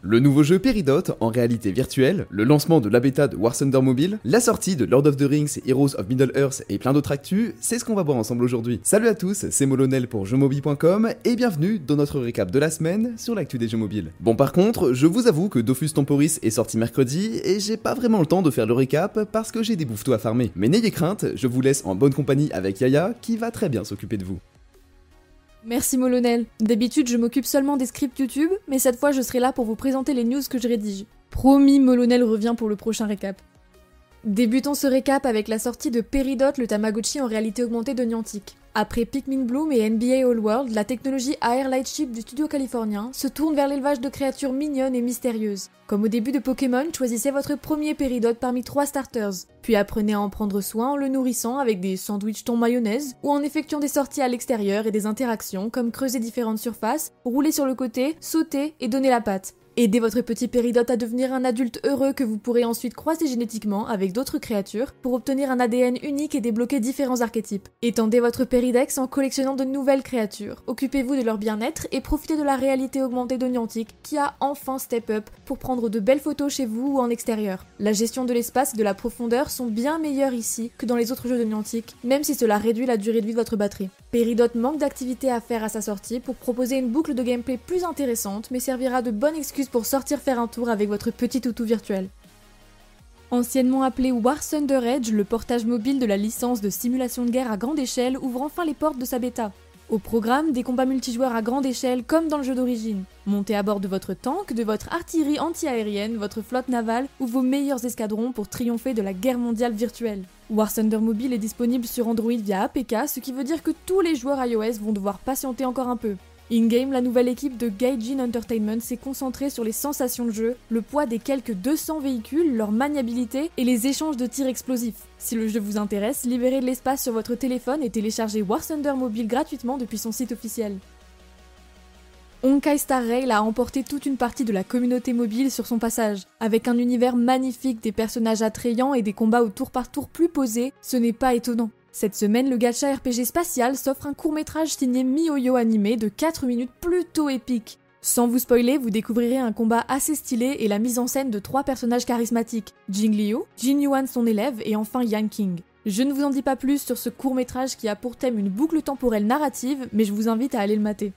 Le nouveau jeu Peridot en réalité virtuelle, le lancement de la bêta de War Thunder Mobile, la sortie de Lord of the Rings, Heroes of Middle-earth et plein d'autres actus, c'est ce qu'on va voir ensemble aujourd'hui. Salut à tous, c'est Molonel pour jeuxmobile.com et bienvenue dans notre récap de la semaine sur l'actu des jeux mobiles. Bon par contre, je vous avoue que Dofus Temporis est sorti mercredi et j'ai pas vraiment le temps de faire le récap parce que j'ai des bouffetous à farmer. Mais n'ayez crainte, je vous laisse en bonne compagnie avec Yaya qui va très bien s'occuper de vous. Merci Molonel. D'habitude, je m'occupe seulement des scripts YouTube, mais cette fois, je serai là pour vous présenter les news que je rédige. Promis, Molonel revient pour le prochain récap. Débutons ce récap avec la sortie de Peridot, le Tamagotchi en réalité augmentée de Niantic. Après Pikmin Bloom et NBA All World, la technologie AR Lightship du studio californien se tourne vers l'élevage de créatures mignonnes et mystérieuses. Comme au début de Pokémon, choisissez votre premier Peridot parmi trois starters, puis apprenez à en prendre soin en le nourrissant avec des sandwichs thon mayonnaise ou en effectuant des sorties à l'extérieur et des interactions comme creuser différentes surfaces, rouler sur le côté, sauter et donner la patte. Aidez votre petit péridote à devenir un adulte heureux que vous pourrez ensuite croiser génétiquement avec d'autres créatures pour obtenir un ADN unique et débloquer différents archétypes. Étendez votre péridex en collectionnant de nouvelles créatures. Occupez-vous de leur bien-être et profitez de la réalité augmentée de Niantic qui a enfin step up pour prendre de belles photos chez vous ou en extérieur. La gestion de l'espace et de la profondeur sont bien meilleures ici que dans les autres jeux de Niantic, même si cela réduit la durée de vie de votre batterie. Peridot manque d'activités à faire à sa sortie pour proposer une boucle de gameplay plus intéressante mais servira de bonne excuse pour sortir faire un tour avec votre petit toutou virtuel. Anciennement appelé War Thunder Edge, le portage mobile de la licence de simulation de guerre à grande échelle ouvre enfin les portes de sa bêta. Au programme, des combats multijoueurs à grande échelle comme dans le jeu d'origine. Montez à bord de votre tank, de votre artillerie anti-aérienne, votre flotte navale ou vos meilleurs escadrons pour triompher de la guerre mondiale virtuelle. War Thunder Mobile est disponible sur Android via APK, ce qui veut dire que tous les joueurs iOS vont devoir patienter encore un peu. In-game, la nouvelle équipe de Gaijin Entertainment s'est concentrée sur les sensations de jeu, le poids des quelques 200 véhicules, leur maniabilité et les échanges de tirs explosifs. Si le jeu vous intéresse, libérez de l'espace sur votre téléphone et téléchargez War Thunder Mobile gratuitement depuis son site officiel. Honkai Star Rail a emporté toute une partie de la communauté mobile sur son passage. Avec un univers magnifique, des personnages attrayants et des combats au tour par tour plus posés, ce n'est pas étonnant. Cette semaine, le gacha RPG spatial s'offre un court-métrage signé MiYoYo animé de 4 minutes plutôt épique. Sans vous spoiler, vous découvrirez un combat assez stylé et la mise en scène de trois personnages charismatiques, Jing Liu, Jin Yuan son élève et enfin Yang King. Je ne vous en dis pas plus sur ce court-métrage qui a pour thème une boucle temporelle narrative, mais je vous invite à aller le mater.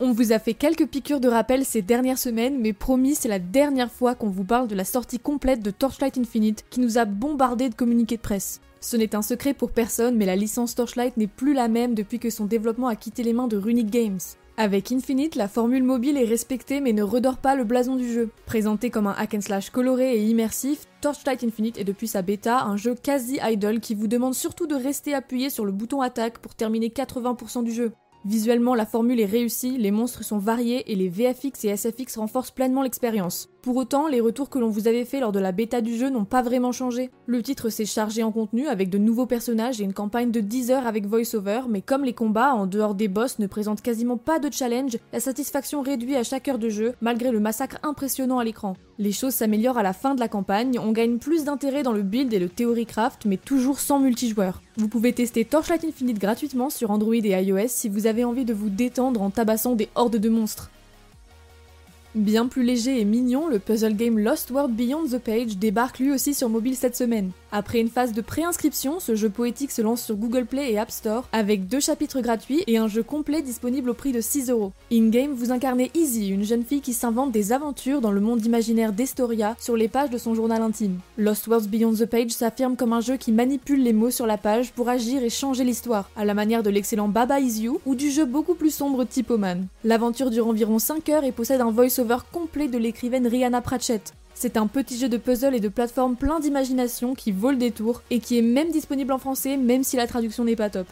On vous a fait quelques piqûres de rappel ces dernières semaines, mais promis, c'est la dernière fois qu'on vous parle de la sortie complète de Torchlight Infinite qui nous a bombardé de communiqués de presse. Ce n'est un secret pour personne, mais la licence Torchlight n'est plus la même depuis que son développement a quitté les mains de Runic Games. Avec Infinite, la formule mobile est respectée mais ne redore pas le blason du jeu. Présenté comme un hack and slash coloré et immersif, Torchlight Infinite est depuis sa bêta un jeu quasi idle qui vous demande surtout de rester appuyé sur le bouton attaque pour terminer 80% du jeu. Visuellement, la formule est réussie, les monstres sont variés et les VFX et SFX renforcent pleinement l'expérience. Pour autant, les retours que l'on vous avait fait lors de la bêta du jeu n'ont pas vraiment changé. Le titre s'est chargé en contenu avec de nouveaux personnages et une campagne de 10 heures avec voice-over, mais comme les combats en dehors des boss ne présentent quasiment pas de challenge, la satisfaction réduit à chaque heure de jeu malgré le massacre impressionnant à l'écran. Les choses s'améliorent à la fin de la campagne, on gagne plus d'intérêt dans le build et le theory craft, mais toujours sans multijoueur. Vous pouvez tester Torchlight Infinite gratuitement sur Android et iOS si vous avez envie de vous détendre en tabassant des hordes de monstres. Bien plus léger et mignon, le puzzle game Lost World Beyond the Page débarque lui aussi sur mobile cette semaine. Après une phase de préinscription, ce jeu poétique se lance sur Google Play et App Store avec deux chapitres gratuits et un jeu complet disponible au prix de 6 euros. In-game, vous incarnez Easy, une jeune fille qui s'invente des aventures dans le monde imaginaire d'Estoria sur les pages de son journal intime. Lost Worlds Beyond the Page s'affirme comme un jeu qui manipule les mots sur la page pour agir et changer l'histoire, à la manière de l'excellent Baba Is You ou du jeu beaucoup plus sombre type Oman. L'aventure dure environ 5 heures et possède un voice-over complet de l'écrivaine Rihanna Pratchett. C'est un petit jeu de puzzle et de plateforme plein d'imagination qui vaut le détour et qui est même disponible en français même si la traduction n'est pas top.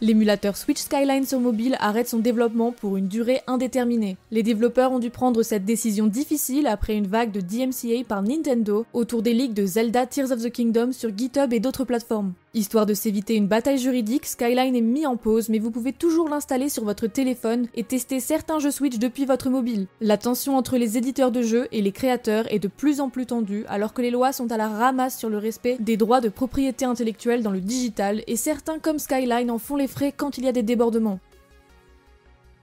L'émulateur Switch Skyline sur mobile arrête son développement pour une durée indéterminée. Les développeurs ont dû prendre cette décision difficile après une vague de DMCA par Nintendo autour des leaks de Zelda Tears of the Kingdom sur GitHub et d'autres plateformes. Histoire de s'éviter une bataille juridique, Skyline est mis en pause, mais vous pouvez toujours l'installer sur votre téléphone et tester certains jeux Switch depuis votre mobile. La tension entre les éditeurs de jeux et les créateurs est de plus en plus tendue, alors que les lois sont à la ramasse sur le respect des droits de propriété intellectuelle dans le digital, et certains comme Skyline en font les frais quand il y a des débordements.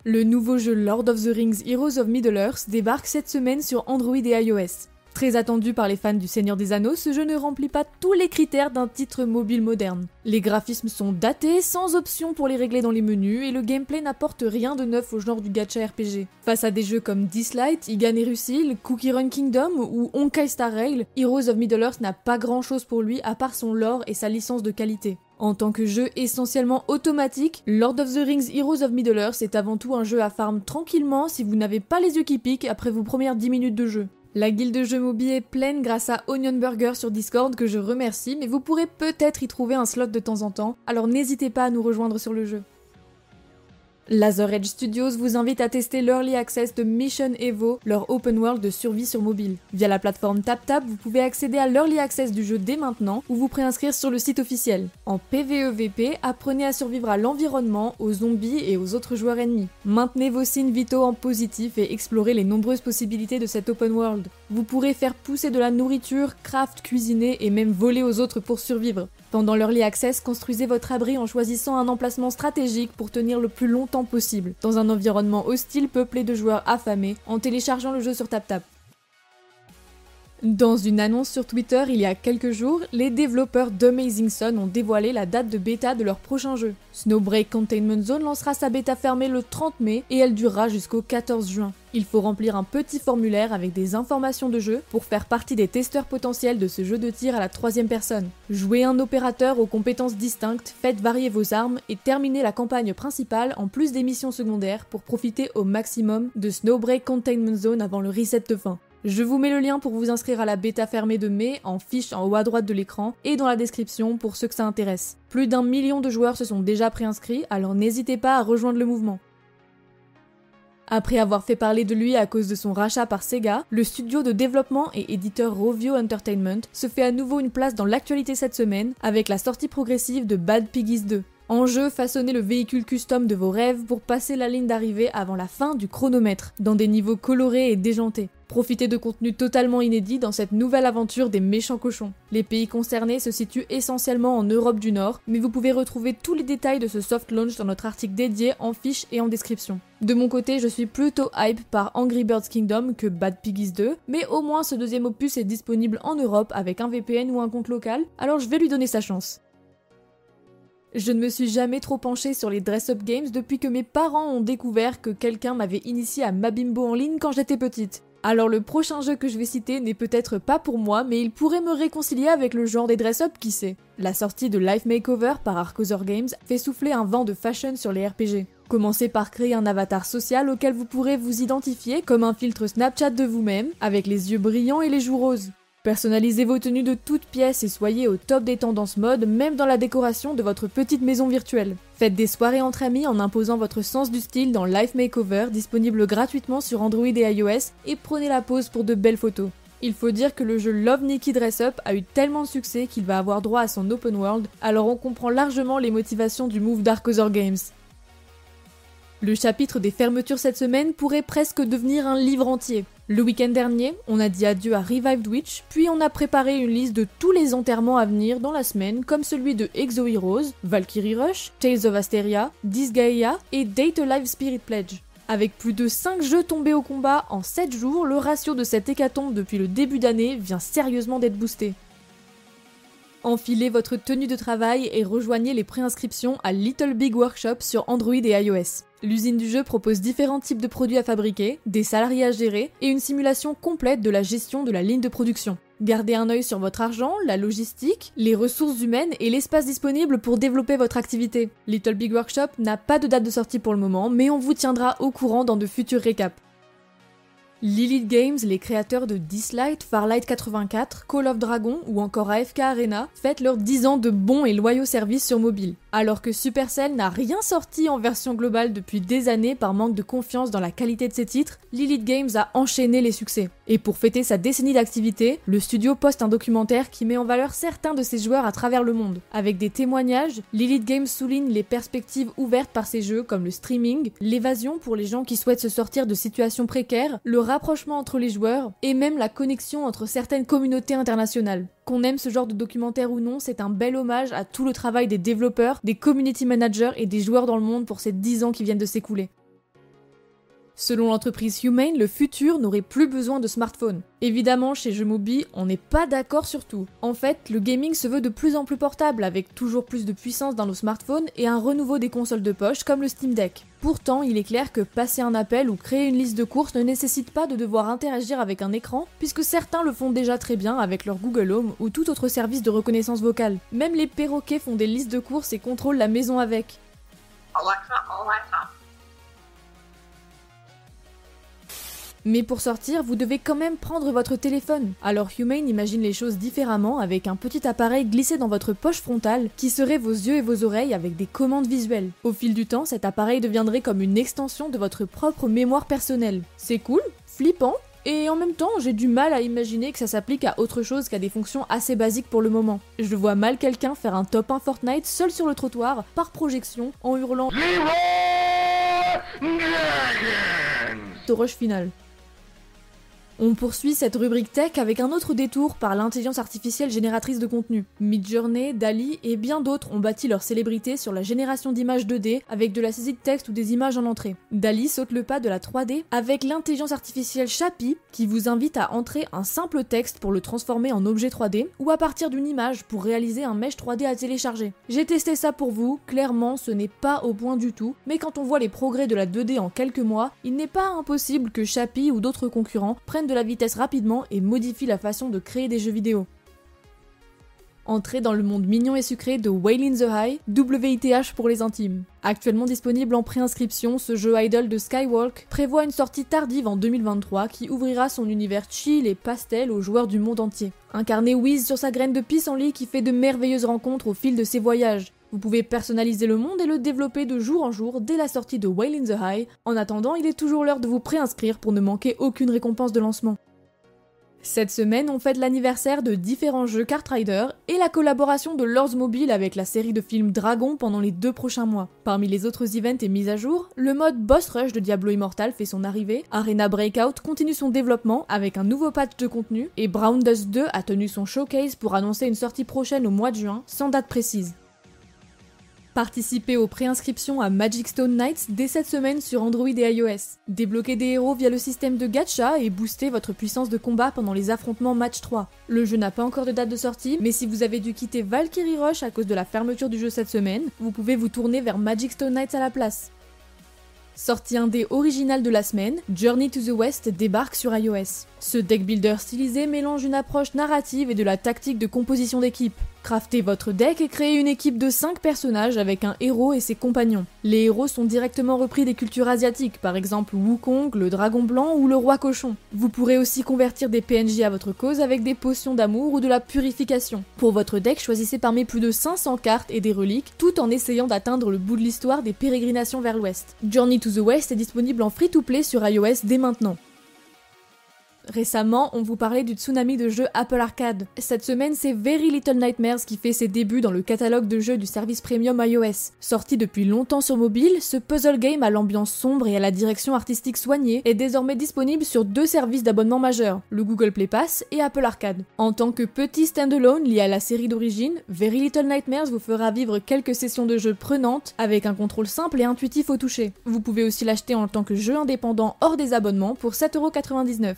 Le nouveau jeu Lord of the Rings Heroes of Middle-earth débarque cette semaine sur Android et iOS. Très attendu par les fans du Seigneur des Anneaux, ce jeu ne remplit pas tous les critères d'un titre mobile moderne. Les graphismes sont datés, sans option pour les régler dans les menus, et le gameplay n'apporte rien de neuf au genre du gacha RPG. Face à des jeux comme Dislight, Igan et Rusil, Cookie Run Kingdom ou Honkai Star Rail, Heroes of Middle-earth n'a pas grand chose pour lui à part son lore et sa licence de qualité. En tant que jeu essentiellement automatique, Lord of the Rings Heroes of Middle-earth est avant tout un jeu à farm tranquillement si vous n'avez pas les yeux qui piquent après vos premières 10 minutes de jeu. La guilde de jeux mobile est pleine grâce à Onion Burger sur Discord que je remercie, mais vous pourrez peut-être y trouver un slot de temps en temps, alors n'hésitez pas à nous rejoindre sur le jeu. Laser Edge Studios vous invite à tester l'Early Access de Mission Evo, leur open world de survie sur mobile. Via la plateforme TapTap, vous pouvez accéder à l'Early Access du jeu dès maintenant ou vous préinscrire sur le site officiel. En PvEVP, apprenez à survivre à l'environnement, aux zombies et aux autres joueurs ennemis. Maintenez vos signes vitaux en positif et explorez les nombreuses possibilités de cet open world. Vous pourrez faire pousser de la nourriture, craft, cuisiner et même voler aux autres pour survivre. Pendant l'Early Access, construisez votre abri en choisissant un emplacement stratégique pour tenir le plus longtemps possible, dans un environnement hostile peuplé de joueurs affamés, en téléchargeant le jeu sur TapTap. Dans une annonce sur Twitter il y a quelques jours, les développeurs d'Amazing Sun ont dévoilé la date de bêta de leur prochain jeu. Snowbreak Containment Zone lancera sa bêta fermée le 30 mai et elle durera jusqu'au 14 juin. Il faut remplir un petit formulaire avec des informations de jeu pour faire partie des testeurs potentiels de ce jeu de tir à la troisième personne. Jouez un opérateur aux compétences distinctes, faites varier vos armes et terminez la campagne principale en plus des missions secondaires pour profiter au maximum de Snowbreak Containment Zone avant le reset de fin. Je vous mets le lien pour vous inscrire à la bêta fermée de mai en fiche en haut à droite de l'écran et dans la description pour ceux que ça intéresse. Plus d'un million de joueurs se sont déjà préinscrits, alors n'hésitez pas à rejoindre le mouvement. Après avoir fait parler de lui à cause de son rachat par Sega, le studio de développement et éditeur Rovio Entertainment se fait à nouveau une place dans l'actualité cette semaine avec la sortie progressive de Bad Piggies 2. En jeu, façonnez le véhicule custom de vos rêves pour passer la ligne d'arrivée avant la fin du chronomètre, dans des niveaux colorés et déjantés. Profitez de contenu totalement inédit dans cette nouvelle aventure des méchants cochons. Les pays concernés se situent essentiellement en Europe du Nord, mais vous pouvez retrouver tous les détails de ce soft launch dans notre article dédié en fiche et en description. De mon côté, je suis plutôt hype par Angry Birds Kingdom que Bad Piggies 2, mais au moins ce deuxième opus est disponible en Europe avec un VPN ou un compte local, alors je vais lui donner sa chance. Je ne me suis jamais trop penchée sur les dress-up games depuis que mes parents ont découvert que quelqu'un m'avait initié à Mabimbo en ligne quand j'étais petite. Alors le prochain jeu que je vais citer n'est peut-être pas pour moi, mais il pourrait me réconcilier avec le genre des dress-up, qui sait. La sortie de Life Makeover par Arcosaur Games fait souffler un vent de fashion sur les RPG. Commencez par créer un avatar social auquel vous pourrez vous identifier comme un filtre Snapchat de vous-même, avec les yeux brillants et les joues roses. Personnalisez vos tenues de toutes pièces et soyez au top des tendances mode, même dans la décoration de votre petite maison virtuelle. Faites des soirées entre amis en imposant votre sens du style dans Life Makeover, disponible gratuitement sur Android et iOS, et prenez la pause pour de belles photos. Il faut dire que le jeu Love Nikki Dress Up a eu tellement de succès qu'il va avoir droit à son open world, alors on comprend largement les motivations du move Other Games. Le chapitre des fermetures cette semaine pourrait presque devenir un livre entier. Le week-end dernier, on a dit adieu à Revived Witch, puis on a préparé une liste de tous les enterrements à venir dans la semaine, comme celui de Exo Heroes, Valkyrie Rush, Tales of Asteria, Disgaea et Date Alive Spirit Pledge. Avec plus de 5 jeux tombés au combat en 7 jours, le ratio de cette hécatombe depuis le début d'année vient sérieusement d'être boosté. Enfilez votre tenue de travail et rejoignez les préinscriptions à Little Big Workshop sur Android et iOS. L'usine du jeu propose différents types de produits à fabriquer, des salariés à gérer et une simulation complète de la gestion de la ligne de production. Gardez un œil sur votre argent, la logistique, les ressources humaines et l'espace disponible pour développer votre activité. Little Big Workshop n'a pas de date de sortie pour le moment, mais on vous tiendra au courant dans de futurs récaps. Lilith Games, les créateurs de Dislight, Farlight 84, Call of Dragon ou encore AFK Arena, fêtent leurs 10 ans de bons et loyaux services sur mobile. Alors que Supercell n'a rien sorti en version globale depuis des années par manque de confiance dans la qualité de ses titres, Lilith Games a enchaîné les succès. Et pour fêter sa décennie d'activité, le studio poste un documentaire qui met en valeur certains de ses joueurs à travers le monde. Avec des témoignages, Lilith Games souligne les perspectives ouvertes par ses jeux comme le streaming, l'évasion pour les gens qui souhaitent se sortir de situations précaires, le rapprochement entre les joueurs et même la connexion entre certaines communautés internationales. Qu'on aime ce genre de documentaire ou non, c'est un bel hommage à tout le travail des développeurs, des community managers et des joueurs dans le monde pour ces 10 ans qui viennent de s'écouler. Selon l'entreprise Humane, le futur n'aurait plus besoin de smartphones. Évidemment, chez Jemobi, on n'est pas d'accord sur tout. En fait, le gaming se veut de plus en plus portable, avec toujours plus de puissance dans nos smartphones et un renouveau des consoles de poche comme le Steam Deck. Pourtant, il est clair que passer un appel ou créer une liste de courses ne nécessite pas de devoir interagir avec un écran, puisque certains le font déjà très bien avec leur Google Home ou tout autre service de reconnaissance vocale. Même les perroquets font des listes de courses et contrôlent la maison avec. Mais pour sortir, vous devez quand même prendre votre téléphone. Alors Humane imagine les choses différemment avec un petit appareil glissé dans votre poche frontale qui serait vos yeux et vos oreilles avec des commandes visuelles. Au fil du temps, cet appareil deviendrait comme une extension de votre propre mémoire personnelle. C'est cool, flippant, et en même temps, j'ai du mal à imaginer que ça s'applique à autre chose qu'à des fonctions assez basiques pour le moment. Je vois mal quelqu'un faire un top 1 Fortnite seul sur le trottoir, par projection, en hurlant. On poursuit cette rubrique tech avec un autre détour par l'intelligence artificielle génératrice de contenu. Midjourney, Dali et bien d'autres ont bâti leur célébrité sur la génération d'images 2D avec de la saisie de texte ou des images en entrée. Dali saute le pas de la 3D avec l'intelligence artificielle Chappie qui vous invite à entrer un simple texte pour le transformer en objet 3D ou à partir d'une image pour réaliser un mesh 3D à télécharger. J'ai testé ça pour vous, clairement ce n'est pas au point du tout, mais quand on voit les progrès de la 2D en quelques mois, il n'est pas impossible que Chappie ou d'autres concurrents prennent de la vitesse rapidement et modifie la façon de créer des jeux vidéo. Entrez dans le monde mignon et sucré de in the High, WITH pour les intimes. Actuellement disponible en préinscription, ce jeu idol de Skywalk prévoit une sortie tardive en 2023 qui ouvrira son univers chill et pastel aux joueurs du monde entier. Incarnez Wiz sur sa graine de pissenlit qui fait de merveilleuses rencontres au fil de ses voyages. Vous pouvez personnaliser le monde et le développer de jour en jour dès la sortie de Whale in the High. En attendant, il est toujours l'heure de vous préinscrire pour ne manquer aucune récompense de lancement. Cette semaine, on fête l'anniversaire de différents jeux Kart Rider et la collaboration de Lords Mobile avec la série de films Dragon pendant les deux prochains mois. Parmi les autres events et mises à jour, le mode Boss Rush de Diablo Immortal fait son arrivée, Arena Breakout continue son développement avec un nouveau patch de contenu et Brown Dust 2 a tenu son showcase pour annoncer une sortie prochaine au mois de juin sans date précise. Participez aux préinscriptions à Magic Stone Nights dès cette semaine sur Android et iOS. Débloquez des héros via le système de gacha et boostez votre puissance de combat pendant les affrontements match 3. Le jeu n'a pas encore de date de sortie, mais si vous avez dû quitter Valkyrie Rush à cause de la fermeture du jeu cette semaine, vous pouvez vous tourner vers Magic Stone Nights à la place. Sorti un des original de la semaine, Journey to the West débarque sur iOS. Ce deck builder stylisé mélange une approche narrative et de la tactique de composition d'équipe. Craftez votre deck et créez une équipe de 5 personnages avec un héros et ses compagnons. Les héros sont directement repris des cultures asiatiques, par exemple Wukong, le dragon blanc ou le roi cochon. Vous pourrez aussi convertir des PNJ à votre cause avec des potions d'amour ou de la purification. Pour votre deck, choisissez parmi plus de 500 cartes et des reliques, tout en essayant d'atteindre le bout de l'histoire des pérégrinations vers l'ouest. Journey to the West est disponible en free-to-play sur iOS dès maintenant. Récemment, on vous parlait du tsunami de jeux Apple Arcade. Cette semaine, c'est Very Little Nightmares qui fait ses débuts dans le catalogue de jeux du service premium iOS. Sorti depuis longtemps sur mobile, ce puzzle game à l'ambiance sombre et à la direction artistique soignée est désormais disponible sur deux services d'abonnement majeurs, le Google Play Pass et Apple Arcade. En tant que petit standalone lié à la série d'origine, Very Little Nightmares vous fera vivre quelques sessions de jeu prenantes avec un contrôle simple et intuitif au toucher. Vous pouvez aussi l'acheter en tant que jeu indépendant hors des abonnements pour 7,99€.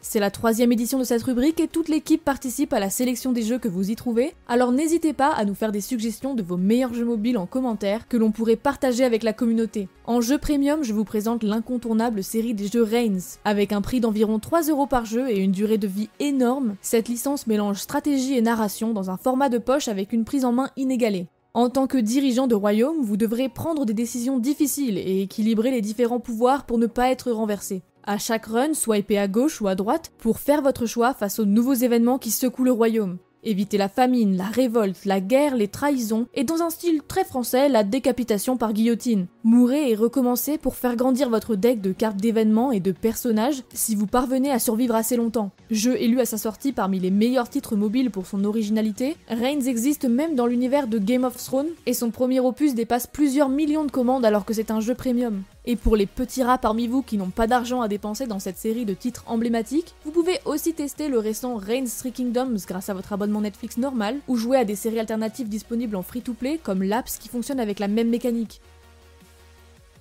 C'est la troisième édition de cette rubrique et toute l'équipe participe à la sélection des jeux que vous y trouvez, alors n'hésitez pas à nous faire des suggestions de vos meilleurs jeux mobiles en commentaire que l'on pourrait partager avec la communauté. En jeu premium, je vous présente l'incontournable série des jeux Reigns. Avec un prix d'environ 3 euros par jeu et une durée de vie énorme, cette licence mélange stratégie et narration dans un format de poche avec une prise en main inégalée. En tant que dirigeant de royaume, vous devrez prendre des décisions difficiles et équilibrer les différents pouvoirs pour ne pas être renversé. À chaque run, swipez à gauche ou à droite pour faire votre choix face aux nouveaux événements qui secouent le royaume. Évitez la famine, la révolte, la guerre, les trahisons, et dans un style très français, la décapitation par guillotine. Mourez et recommencez pour faire grandir votre deck de cartes d'événements et de personnages si vous parvenez à survivre assez longtemps. Jeu élu à sa sortie parmi les meilleurs titres mobiles pour son originalité, Reigns existe même dans l'univers de Game of Thrones, et son premier opus dépasse plusieurs millions de commandes alors que c'est un jeu premium. Et pour les petits rats parmi vous qui n'ont pas d'argent à dépenser dans cette série de titres emblématiques, vous pouvez aussi tester le récent Reigns Three Kingdoms grâce à votre abonnement Netflix normal, ou jouer à des séries alternatives disponibles en free-to-play comme Laps qui fonctionne avec la même mécanique.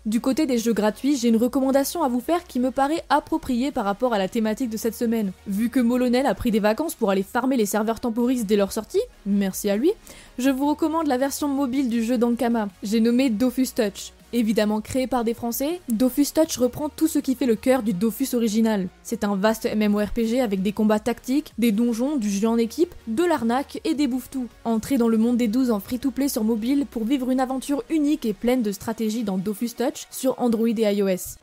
Du côté des jeux gratuits, j'ai une recommandation à vous faire qui me paraît appropriée par rapport à la thématique de cette semaine. Vu que Molonel a pris des vacances pour aller farmer les serveurs temporis dès leur sortie, merci à lui, je vous recommande la version mobile du jeu d'Ankama. J'ai nommé Dofus Touch. Évidemment créé par des Français, Dofus Touch reprend tout ce qui fait le cœur du Dofus original. C'est un vaste MMORPG avec des combats tactiques, des donjons, du jeu en équipe, de l'arnaque et des bouffes-tout. Entrez dans le monde des 12 en free-to-play sur mobile pour vivre une aventure unique et pleine de stratégies dans Dofus Touch sur Android et iOS.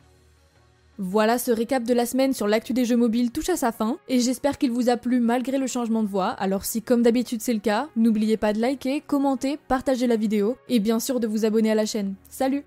Voilà, ce récap de la semaine sur l'actu des jeux mobiles touche à sa fin, et j'espère qu'il vous a plu malgré le changement de voix, alors si comme d'habitude c'est le cas, n'oubliez pas de liker, commenter, partager la vidéo, et bien sûr de vous abonner à la chaîne. Salut